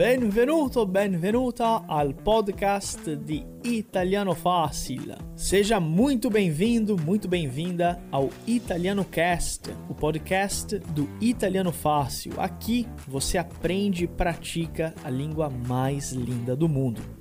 Benvenuto, benvenuta al podcast di Italiano Fácil. Seja muito bem-vindo, muito bem-vinda ao Italiano Cast, o podcast do Italiano Fácil. Aqui você aprende e pratica a língua mais linda do mundo.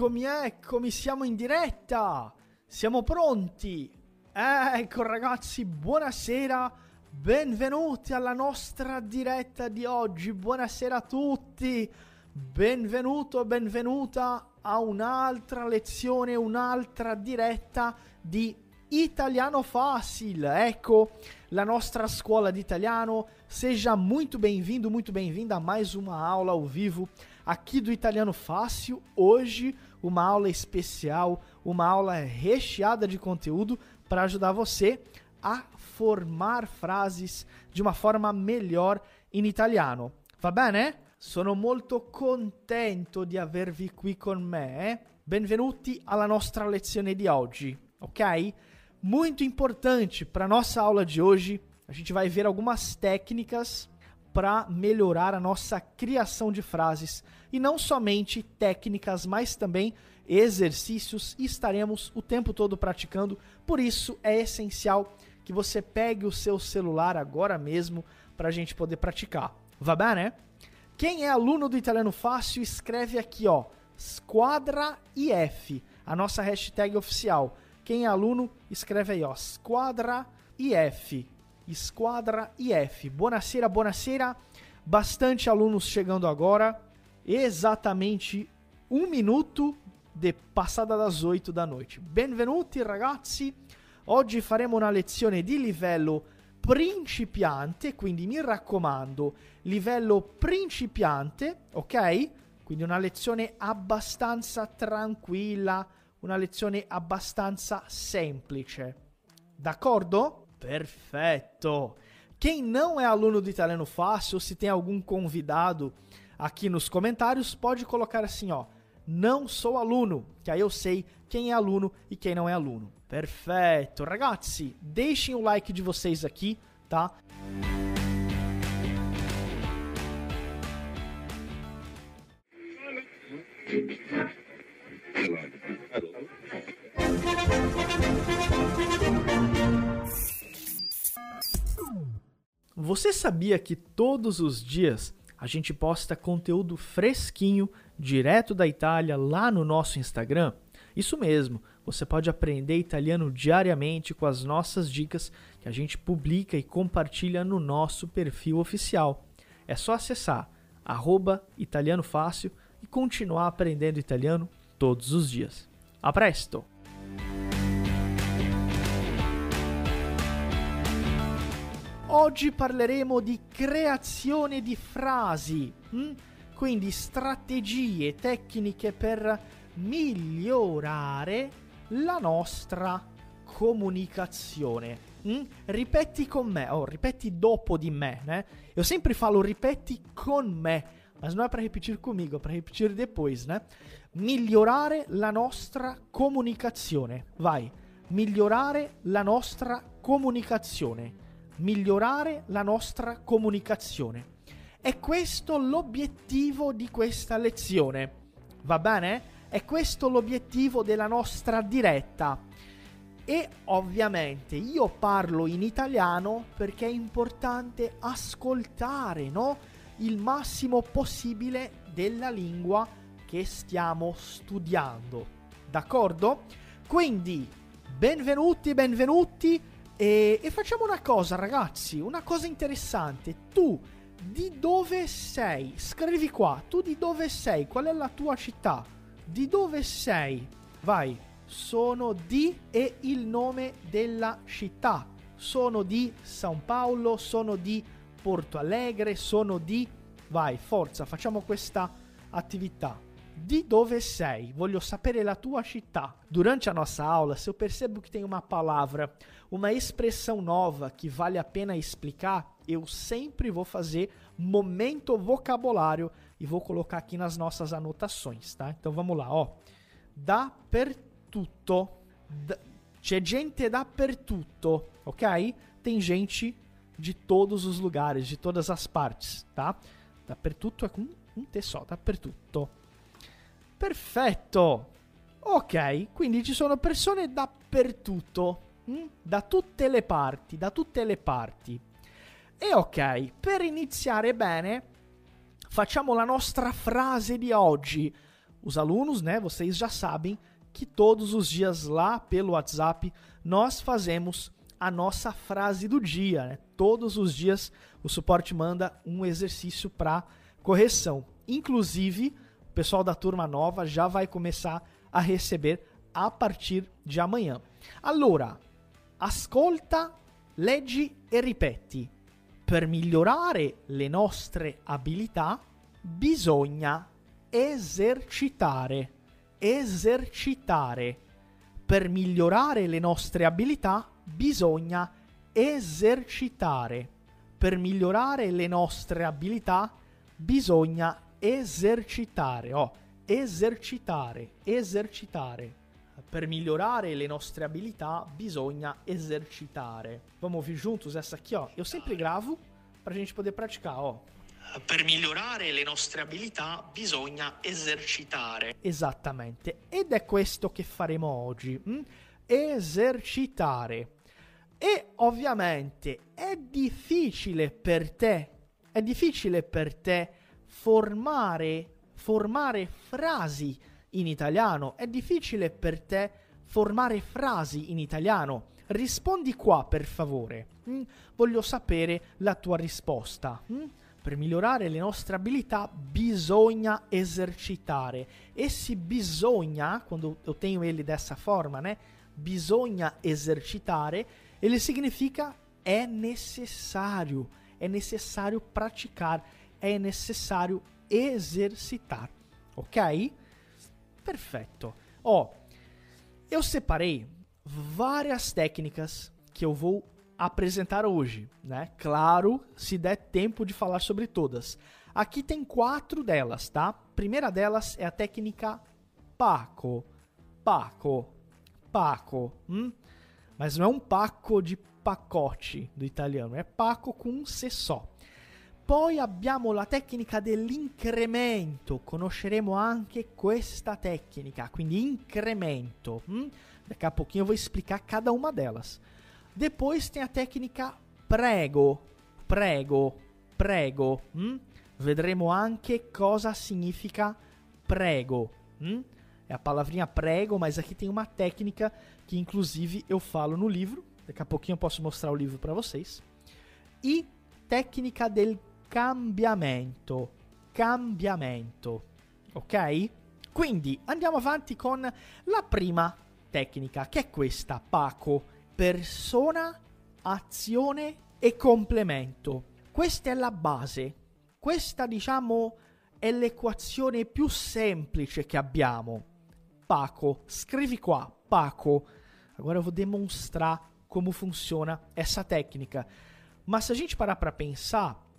Eccomi, eccomi, siamo in diretta! Siamo pronti! Ecco ragazzi, buonasera, benvenuti alla nostra diretta di oggi, buonasera a tutti, benvenuto, benvenuta a un'altra lezione, un'altra diretta di Italiano Fácil. Ecco la nostra scuola di italiano, seja muito bem-vindo, muito bem-vinda a mais uma aula ao vivo aqui do Italiano Fácil. Hoje, uma aula especial, uma aula recheada de conteúdo para ajudar você a formar frases de uma forma melhor in italiano. Va bene? Sono molto contento di avervi qui con me. Benvenuti alla nostra lezione di oggi, ok? Muito importante para nossa aula de hoje, a gente vai ver algumas técnicas para melhorar a nossa criação de frases e não somente técnicas, mas também exercícios e estaremos o tempo todo praticando. Por isso é essencial que você pegue o seu celular agora mesmo para a gente poder praticar. Va bene? Quem é aluno do Italiano Fácil, escreve aqui, ó, Squadra IF, a nossa hashtag oficial. Quem é aluno, escreve aí, ó, Squadra IF. Esquadra IF. Buonasera, buonasera. Bastante alunos chegando agora. Exatamente um minuto de passada das 8 da noite. Benvenuti ragazzi. Oggi faremo una lezione di livello principiante, quindi mi raccomando, livello principiante, ok? Quindi una lezione abbastanza tranquilla, una lezione abbastanza semplice. D'accordo? Perfeito! Quem não é aluno do Italiano Fácil, se tem algum convidado aqui nos comentários, pode colocar assim, ó, não sou aluno, que aí eu sei quem é aluno e quem não é aluno. Perfeito! Ragazzi, deixem o like de vocês aqui, tá? Você sabia que todos os dias a gente posta conteúdo fresquinho, direto da Itália, lá no nosso Instagram? Isso mesmo, você pode aprender italiano diariamente com as nossas dicas que a gente publica e compartilha no nosso perfil oficial. É só acessar arroba italiano fácil e continuar aprendendo italiano todos os dias. A presto! Oggi parleremo di creazione di frasi, hm? quindi strategie, tecniche per migliorare la nostra comunicazione. Hm? Ripeti con me, oh, ripeti dopo di me, né? Eu sempre falo ripeti con me, mas não é para repetir comigo, é para repetir depois, né? Migliorare la nostra comunicazione. Vai, migliorare la nostra comunicazione migliorare la nostra comunicazione. È questo l'obiettivo di questa lezione. Va bene? È questo l'obiettivo della nostra diretta. E ovviamente io parlo in italiano perché è importante ascoltare, no? Il massimo possibile della lingua che stiamo studiando. D'accordo? Quindi, benvenuti, benvenuti e, e facciamo una cosa, ragazzi, una cosa interessante. Tu di dove sei? Scrivi qua, tu di dove sei? Qual è la tua città? Di dove sei? Vai, sono di e il nome della città. Sono di San Paolo, sono di Porto Alegre, sono di... Vai, forza, facciamo questa attività. Di dove sei? Voglio sapere la tua città. Durante a nossa aula, se eu percebo que tem uma palavra, uma expressão nova que vale a pena explicar, eu sempre vou fazer momento vocabulário e vou colocar aqui nas nossas anotações, tá? Então vamos lá, ó. Dappertutto. Da, c'è gente dappertutto, ok? Tem gente de todos os lugares, de todas as partes, tá? Dappertutto é com un T só, dappertutto. Perfetto! Ok, quindi ci sono persone dappertutto, hm? da tutte le parti, da tutte le parti. E ok, per iniziare bene, facciamo la nostra frase di oggi. Os alunos, né, vocês já sabem que todos os dias lá pelo WhatsApp nós fazemos a nossa frase do dia. Né? Todos os dias o suporte manda um exercício para correção. Inclusive, o pessoal da turma nova já vai começar a receber a partir de amanhã. Allora, ascolta, leggi e ripeti. Per migliorare le nostre abilità bisogna esercitare. Esercitare. Per migliorare le nostre abilità bisogna esercitare. Per migliorare le nostre abilità bisogna esercitare. Oh, esercitare, esercitare. Per migliorare le nostre abilità bisogna esercitare. Vamos ouvir juntos essa aqui, ó. Eu sempre gravo pra gente poder praticar, ó. Per migliorare le nostre abilità bisogna esercitare. Esattamente. Ed è questo che faremo oggi. Hm? Esercitare. E ovviamente è difficile per te, è difficile per te formare, formare frasi in italiano. È difficile per te formare frasi in italiano. Rispondi qua, per favore. Mm? Voglio sapere la tua risposta. Mm? Per migliorare le nostre abilità bisogna esercitare. Esse bisogna, quando eu tenho ele dessa forma, né? Bisogna esercitare, ele significa é necessário, é necessário praticar, é necessário exercitar, ok? Perfeito. Ó, eu separei várias técnicas que eu vou apresentar hoje, né? Claro, se der tempo de falar sobre todas. Aqui tem quatro delas, tá? primeira delas é a técnica Paco. Paco. Paco. Hum? Mas não é um Paco de pacote do italiano, é Paco com um C só. Poi abbiamo la tecnica dell'incremento, conosceremo anche questa tecnica, quindi incremento. Hm? Daqui a pouquinho eu vou explicar cada uma delas. Depois tem a técnica prego, prego, prego. Hm? Vedremo anche cosa significa prego. Hm? É a palavrinha prego, mas aqui tem uma técnica que inclusive eu falo no livro. Daqui a pouquinho eu posso mostrar o livro para vocês. E técnica del cambiamento. Cambiamento. Ok? Quindi andiamo avanti con la prima tecnica, che è questa, Paco. Persona, azione e complemento. Questa è la base. Questa, diciamo, è l'equazione più semplice che abbiamo. Paco, scrivi qua, Paco. Agora eu vou demonstrar como funciona essa técnica. Mas se a gente parar para pensar,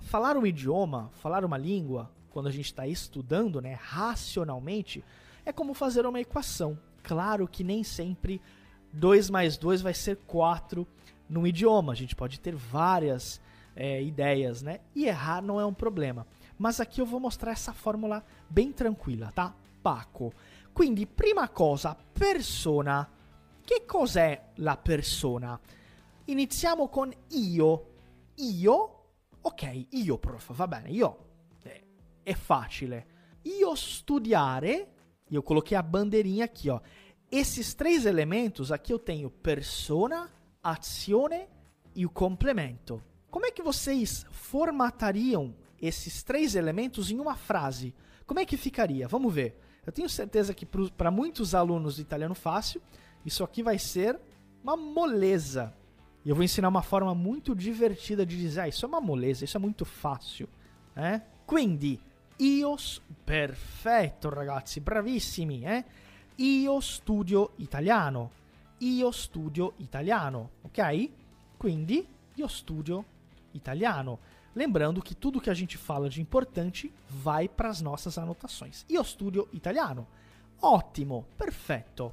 falar um idioma, falar uma língua, quando a gente está estudando, né, racionalmente, é como fazer uma equação. Claro que nem sempre 2 mais 2 vai ser 4 no idioma. A gente pode ter várias é, ideias, né? E errar não é um problema. Mas aqui eu vou mostrar essa fórmula bem tranquila, tá? Paco. Quindi, prima cosa, persona. Che cos'è la persona? Iniziamo con io. Io Ok, io prof, va bene, io é, é facile. Io studiare, eu coloquei a bandeirinha aqui, ó. Esses três elementos, aqui eu tenho persona, azione e o complemento. Como é que vocês formatariam esses três elementos em uma frase? Como é que ficaria? Vamos ver. Eu tenho certeza que para muitos alunos do italiano fácil, isso aqui vai ser uma moleza. E eu vou ensinar uma forma muito divertida de dizer, ah, isso é uma moleza, isso é muito fácil. Eh? Quindi, Io... Perfetto ragazzi, bravissimi, eh? Io studio italiano. Io studio italiano, ok? Quindi, io studio italiano. Lembrando que tudo que a gente fala de importante vai para as nossas anotações. Io studio italiano. Ótimo, perfetto.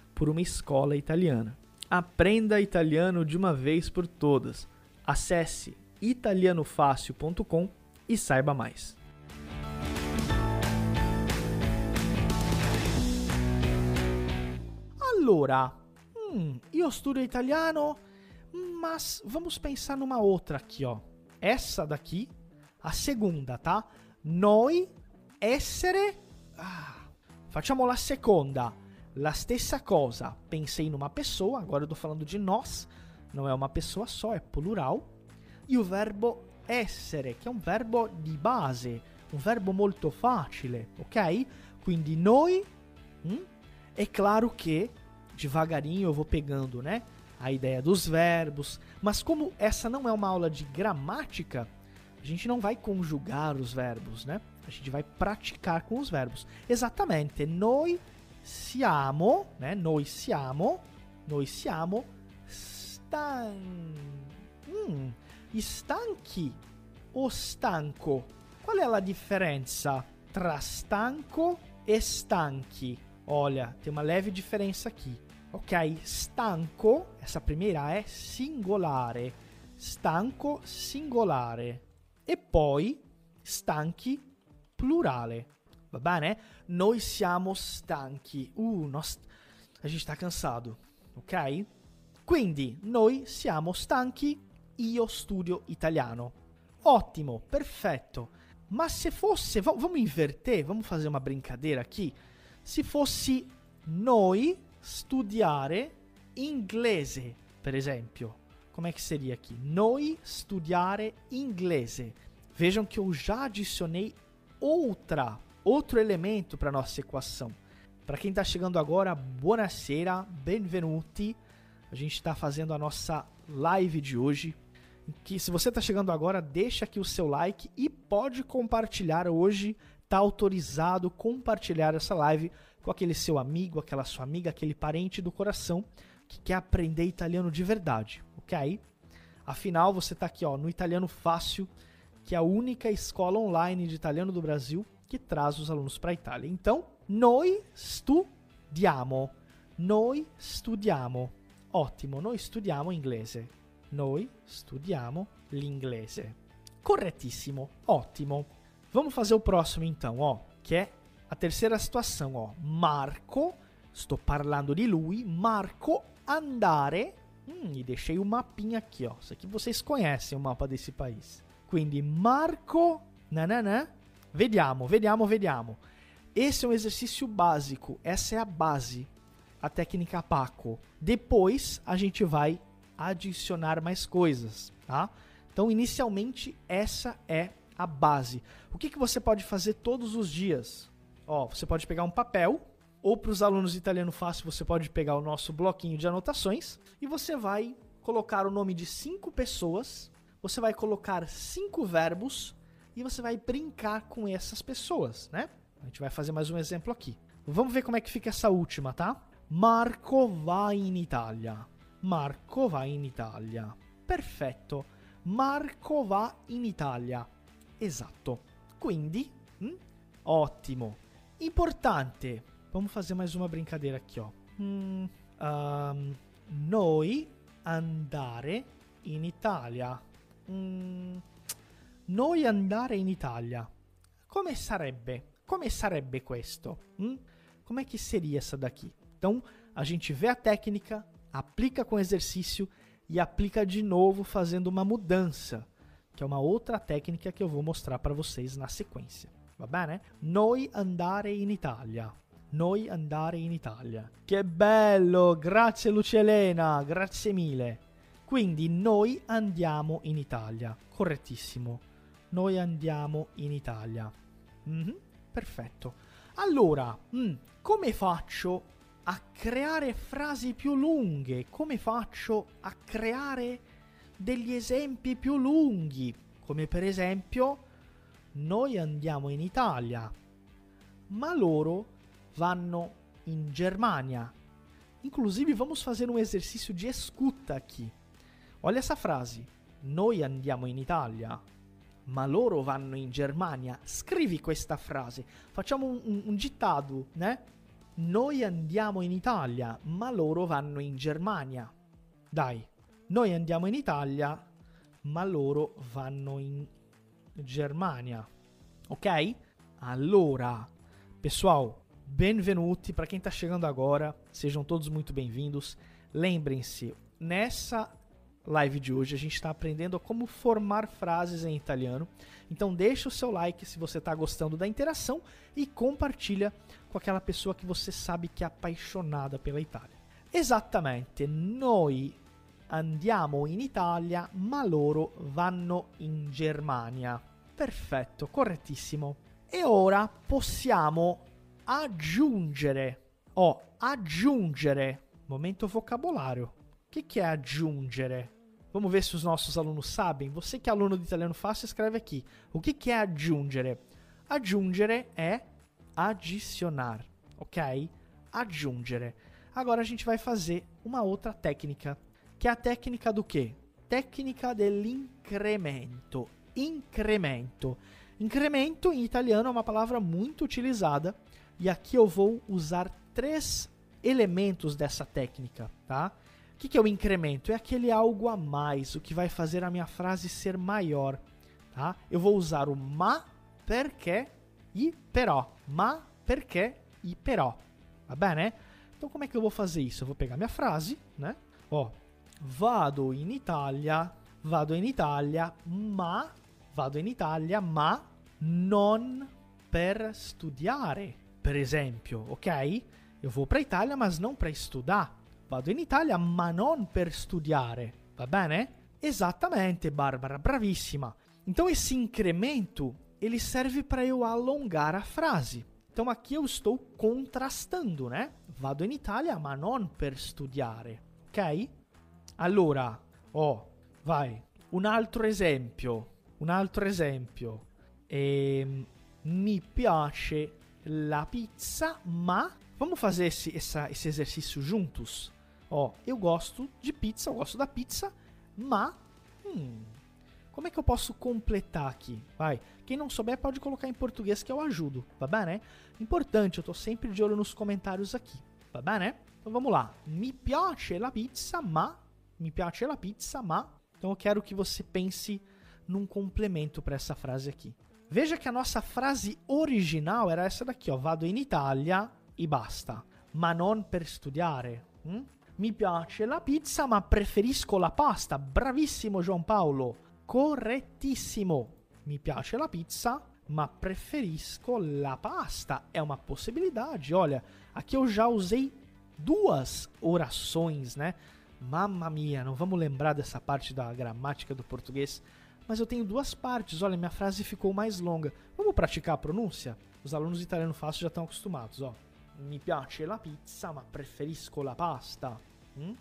por uma escola italiana. Aprenda italiano de uma vez por todas. Acesse italianofácil.com e saiba mais. Allora, hum, io studio italiano, mas vamos pensar numa outra aqui, ó. Essa daqui, a segunda, tá? Noi essere. Ah, facciamo la seconda. La stessa cosa. Pensei numa pessoa, agora eu tô falando de nós. Não é uma pessoa só, é plural. E o verbo essere, che è un verbo di base, un verbo molto facile, ok? Quindi noi. Hum, é claro que devagarinho eu vou pegando, né? A ideia dos verbos, mas como essa não é uma aula de gramática, a gente não vai conjugar os verbos, né? A gente vai praticar com os verbos. Exatamente. Noi siamo, né? Noi siamo, noi siamo stan... Hum, stanchi o stanco? Qual é a diferença tra stanco e stanchi? Olha, tem uma leve diferença aqui. Ok, stanco, essa primeira é singolare. Stanco, singolare. E poi stanchi, plurale. Va bene? Noi siamo stanchi. Uh, nós... a gente está cansado, ok? Quindi, noi siamo stanchi, io studio italiano. Ottimo, perfetto. Ma se fosse, v- vamos inverter, vamos fazer uma brincadeira aqui. Se fosse noi studiare inglese, per esempio. Como é que seria aqui? Noi studiare inglese. Vejam que eu já adicionei outra, outro elemento para nossa equação. Para quem está chegando agora, buonasera, benvenuti. A gente está fazendo a nossa live de hoje. Que se você está chegando agora, deixa aqui o seu like e pode compartilhar hoje. Está autorizado compartilhar essa live com aquele seu amigo, aquela sua amiga, aquele parente do coração que quer aprender italiano de verdade, ok? Afinal, você está aqui ó, no Italiano Fácil que é a única escola online de italiano do Brasil que traz os alunos para a Itália. Então, noi studiamo. Noi studiamo. Ottimo, noi studiamo inglese. Noi studiamo l'inglese. Corretissimo, ottimo. Vamos fazer o próximo então, ó, que é a terceira situação, ó. Marco, sto parlando di lui, Marco andare. Hum, e deixei o mapinha aqui, ó. Isso aqui vocês conhecem o mapa desse país. Quindi Marco, nananã. Vediamo, vediamo, vediamo. Esse é um exercício básico, essa é a base, a técnica Paco. Depois a gente vai adicionar mais coisas, tá? Então, inicialmente, essa é a base. O que, que você pode fazer todos os dias? Ó, você pode pegar um papel, ou para os alunos de italiano fácil, você pode pegar o nosso bloquinho de anotações e você vai colocar o nome de cinco pessoas você vai colocar cinco verbos e você vai brincar com essas pessoas, né? A gente vai fazer mais um exemplo aqui. Vamos ver como é que fica essa última, tá? Marco vai in Italia. Marco vai in Italia. Perfetto. Marco va in Italia. Esatto. Quindi, hm? ottimo. Importante. Vamos fazer mais uma brincadeira aqui, ó. Hum, um, noi andare in Italia. Mm, noi andare in Italia. Come sarebbe? Come sarebbe questo? Hum? Como é que seria essa daqui? Então, a gente vê a técnica, aplica com exercício e aplica de novo fazendo uma mudança, que é uma outra técnica que eu vou mostrar para vocês na sequência. Va bene? Noi andare in Italia. Noi andare in Italia. Che bello! Grazie Lucielena, grazie mille. Quindi noi andiamo in Italia. Correttissimo. Noi andiamo in Italia. Mm-hmm, perfetto. Allora, mm, come faccio a creare frasi più lunghe? Come faccio a creare degli esempi più lunghi? Come per esempio, noi andiamo in Italia, ma loro vanno in Germania. Inclusive, vamos fazer um exercício de escuta aqui. Olha essa frase. Noi andiamo in Italia, ma loro vanno in Germania. Scrivi questa frase. Facciamo un, un, un gittado, né? Noi andiamo in Italia, ma loro vanno in Germania. Dai. Noi andiamo in Italia, ma loro vanno in Germania. Ok? Allora, pessoal, bem-vindos para quem está chegando agora. Sejam todos muito bem-vindos. Lembrem-se, nessa live de hoje a gente está aprendendo como formar frases em italiano. Então deixa o seu like se você está gostando da interação e compartilha com aquela pessoa que você sabe que é apaixonada pela Itália. Exatamente, noi andiamo in Italia, ma loro vanno in Germania. Perfetto, correttissimo. E ora possiamo aggiungere, o oh, aggiungere, momento vocabolario. O que, que é aggiungere? Vamos ver se os nossos alunos sabem. Você que é aluno de italiano fácil, escreve aqui. O que, que é aggiungere? Aggiungere é adicionar, ok? Aggiungere. Agora a gente vai fazer uma outra técnica que é a técnica do quê? Técnica dell'incremento. Incremento. Incremento em italiano é uma palavra muito utilizada e aqui eu vou usar três elementos dessa técnica, tá? Que, que é o incremento? É aquele algo a mais, o que vai fazer a minha frase ser maior, tá? Eu vou usar o ma, perché e però. Ma, perché e però. Tá bem, né? Então como é que eu vou fazer isso? Eu vou pegar minha frase, né? Ó, vado in Italia, vado in Italia, ma vado in Italia, ma non per studiare, per esempio, ok? Eu vou para Itália, mas não para estudar. Vado in Italia, ma non per studiare. Va bene? Esattamente, Barbara, bravissima. Então esse incremento, ele serve para eu alongar a frase. Então aqui eu estou contrastando, né? Vado in Italia, ma non per studiare. Ok? Allora, oh, vai. Un altro esempio. Un altro esempio. Ehm, mi piace la pizza, ma. Vamos fazer esse, essa, esse exercício juntos? Ó, eu gosto de pizza, eu gosto da pizza, mas. Hum, como é que eu posso completar aqui? Vai. Quem não souber pode colocar em português que eu ajudo, tá bem, né? Importante, eu tô sempre de olho nos comentários aqui, tá bem, né? Então vamos lá. Mi piace la pizza, ma mi piace la pizza, ma. Então eu quero que você pense num complemento para essa frase aqui. Veja que a nossa frase original era essa daqui, ó. Vado in Italia e basta. Ma non per studiare. Hm? Mi piace la pizza, ma preferisco la pasta. Bravissimo Paulo. Correttissimo. Mi piace la pizza, ma preferisco la pasta. É uma possibilidade. Olha, aqui eu já usei duas orações, né? Mamma mia, não vamos lembrar dessa parte da gramática do português, mas eu tenho duas partes. Olha, minha frase ficou mais longa. Vamos praticar a pronúncia? Os alunos de italiano fácil já estão acostumados, ó. Mi piace la pizza, ma preferisco la pasta. Hm?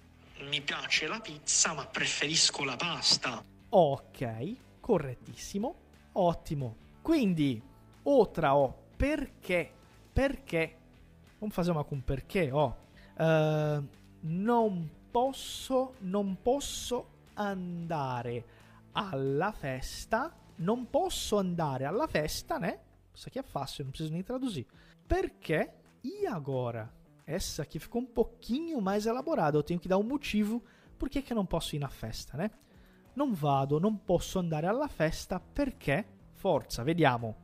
Mi piace la pizza, ma preferisco la pasta. Ok, correttissimo. Ottimo. Quindi, outra, ó, perché? Perché? Fazer uma com perché, ó. Uh, non posso, non posso andare alla festa. Non posso andare alla festa, né? Aqui é fácil, não preciso nem traduzir. Perché? E agora? Essa aqui ficou um pouquinho mais elaborada. Eu tenho que dar um motivo por que, que eu não posso ir na festa, né? Non vado, non posso andare alla festa perché... Forza, vediamo.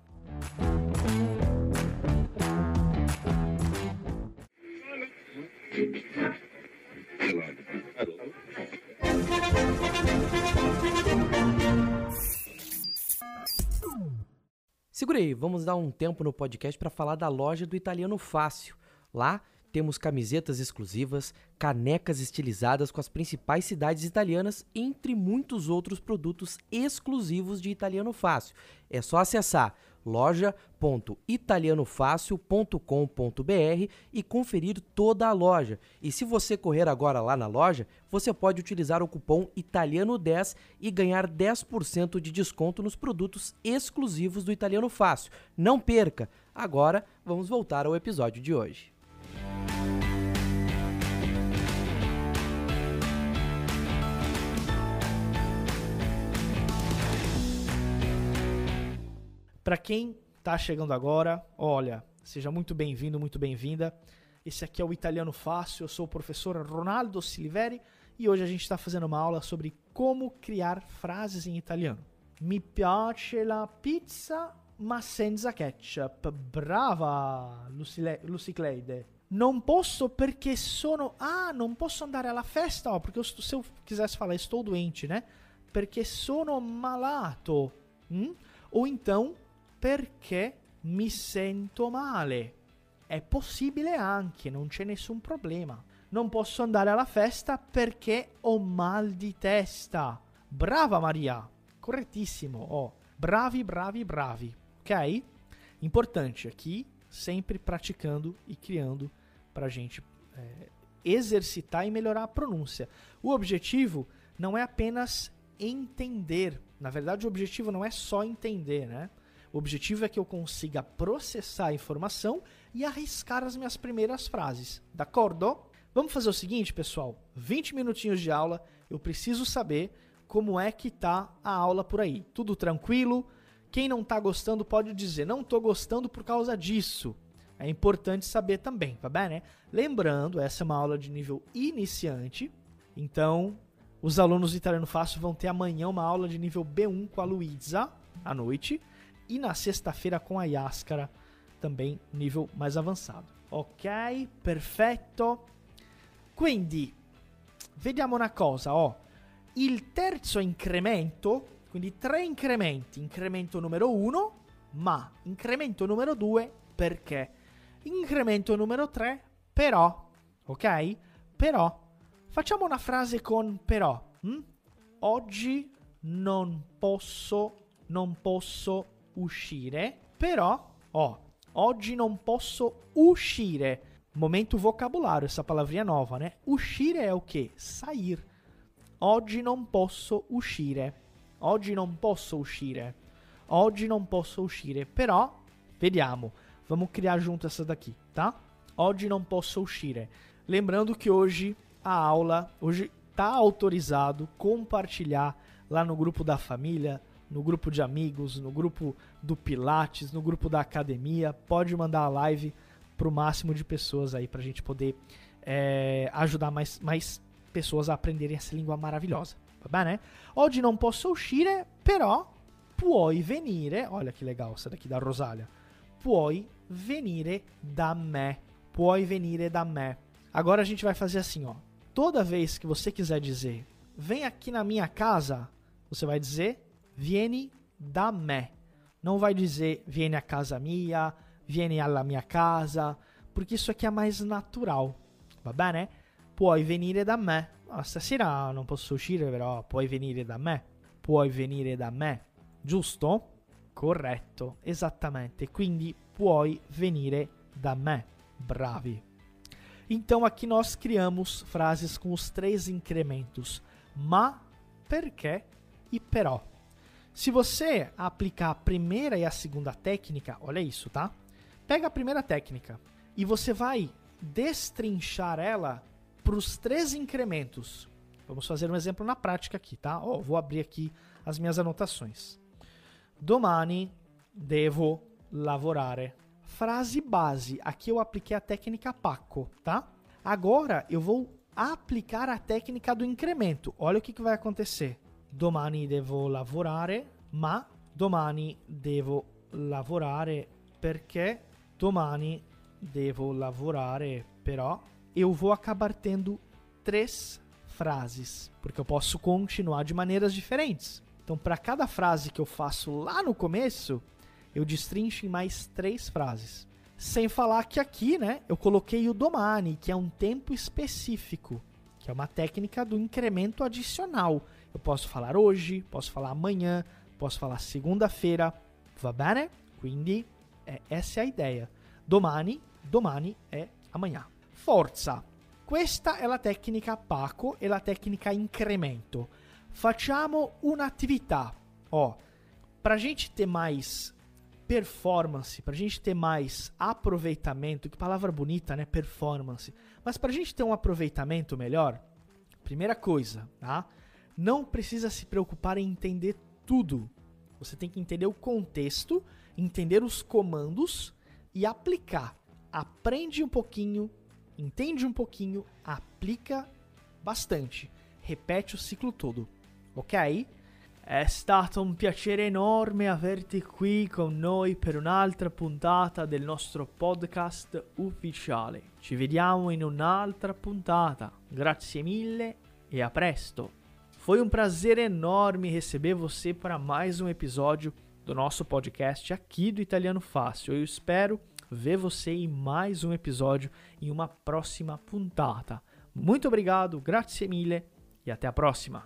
Segura aí, vamos dar um tempo no podcast para falar da loja do Italiano Fácil. Lá temos camisetas exclusivas, canecas estilizadas com as principais cidades italianas, entre muitos outros produtos exclusivos de Italiano Fácil. É só acessar loja.italianofácil.com.br e conferir toda a loja. E se você correr agora lá na loja, você pode utilizar o cupom Italiano10 e ganhar 10% de desconto nos produtos exclusivos do Italiano Fácil. Não perca! Agora vamos voltar ao episódio de hoje. Para quem está chegando agora, olha, seja muito bem-vindo, muito bem-vinda. Esse aqui é o Italiano Fácil, eu sou o professor Ronaldo Siliveri e hoje a gente está fazendo uma aula sobre como criar frases em italiano. Mi piace la pizza, ma senza ketchup. Brava, Lucicleide. Non posso perché sono. Ah, non posso andare alla festa, ó, porque eu, se eu quisesse falar estou doente, né? Perché sono malato. Hum? Ou então, perché mi sento male. È possibile anche, non c'è nessun problema. Non posso andare alla festa perché ho mal di testa. Brava Maria, correttissimo. Oh, bravi, bravi, bravi. Ok? Importante aqui, sempre praticando e criando para a gente é, exercitar e melhorar a pronúncia. O objetivo não é apenas entender. Na verdade, o objetivo não é só entender, né? O objetivo é que eu consiga processar a informação e arriscar as minhas primeiras frases. D'accordo? Vamos fazer o seguinte, pessoal. 20 minutinhos de aula, eu preciso saber como é que tá a aula por aí. Tudo tranquilo? Quem não está gostando pode dizer, não estou gostando por causa disso. É importante saber também, tá bem, né? Lembrando, essa é uma aula de nível iniciante, então os alunos de italiano fácil vão ter amanhã uma aula de nível B1 com a Luísa à noite e na sexta-feira com a Yaskara, também nível mais avançado. Ok, perfetto. Quindi, vediamo una cosa, oh. Il terzo incremento, quindi tre incrementi, incremento numero uno, ma incremento numero due perché? Incremento numero tre, però, ok? Però, facciamo una frase con però. Hm? Oggi non posso, non posso uscire, però, ó, oggi non posso uscire. Momento vocabulário, essa palavrinha nova, né? Uscire é o que? Sair. Oggi non posso uscire. Oggi non posso uscire. Oggi non posso uscire. Però, vediamo. Vamos criar junto essa daqui, tá? Oggi non posso uscire. Lembrando que hoje a aula, hoje tá autorizado compartilhar lá no grupo da família, no grupo de amigos, no grupo do Pilates, no grupo da academia. Pode mandar a live para o máximo de pessoas aí para a gente poder é, ajudar mais, mais pessoas a aprenderem essa língua maravilhosa. Va bene? Oggi non posso uscire, però puoi venire. Olha que legal essa daqui da Rosália. Puoi venire da me. Puoi venire da me. Agora a gente vai fazer assim, ó. Toda vez que você quiser dizer, vem aqui na minha casa, você vai dizer vieni da me. Não vai dizer vieni a casa mia, vieni alla mia casa, porque isso aqui é mais natural. Va bene? Puoi venire da me. Oh, stasera non posso uscire, però puoi venire da me. Puoi venire da me. Giusto? Corretto, esattamente. Quindi puoi venire da me. Bravi. Então aqui nós criamos frases com os três incrementos: ma, perché e però. Se você aplicar a primeira e a segunda técnica, olha isso, tá? Pega a primeira técnica e você vai destrinchar ela para os três incrementos. Vamos fazer um exemplo na prática aqui, tá? Oh, vou abrir aqui as minhas anotações. Domani devo lavorare. frase base. Aqui eu apliquei a técnica Paco, tá? Agora eu vou aplicar a técnica do incremento. Olha o que, que vai acontecer. Domani devo lavorare, ma domani devo lavorare perché domani devo lavorare però eu vou acabar tendo três frases, porque eu posso continuar de maneiras diferentes. Então, para cada frase que eu faço lá no começo, eu destrincho em mais três frases. Sem falar que aqui, né, eu coloquei o domani, que é um tempo específico, que é uma técnica do incremento adicional. Eu posso falar hoje, posso falar amanhã, posso falar segunda-feira, va bene? Quindi é, essa é a ideia. Domani, domani é amanhã. Forza. Questa è la tecnica Paco e la tecnica incremento. Facciamo un'attività. Ó, pra gente ter mais performance, pra gente ter mais aproveitamento, que palavra bonita, né? Performance. Mas pra gente ter um aproveitamento melhor, primeira coisa, tá? Não precisa se preocupar em entender tudo. Você tem que entender o contexto, entender os comandos e aplicar. Aprende um pouquinho, entende um pouquinho, aplica bastante. Repete o ciclo todo, ok? È stato un piacere enorme averti qui con noi per un'altra puntata del nostro podcast ufficiale. Ci vediamo in un'altra puntata. Grazie mille e a presto. Foi um prazer enorme receber você para mais um episódio do nosso podcast aqui do Italiano Fácil. Eu espero ver você em mais um episódio em uma próxima puntata. Muito obrigado, grazie mille e até a próxima.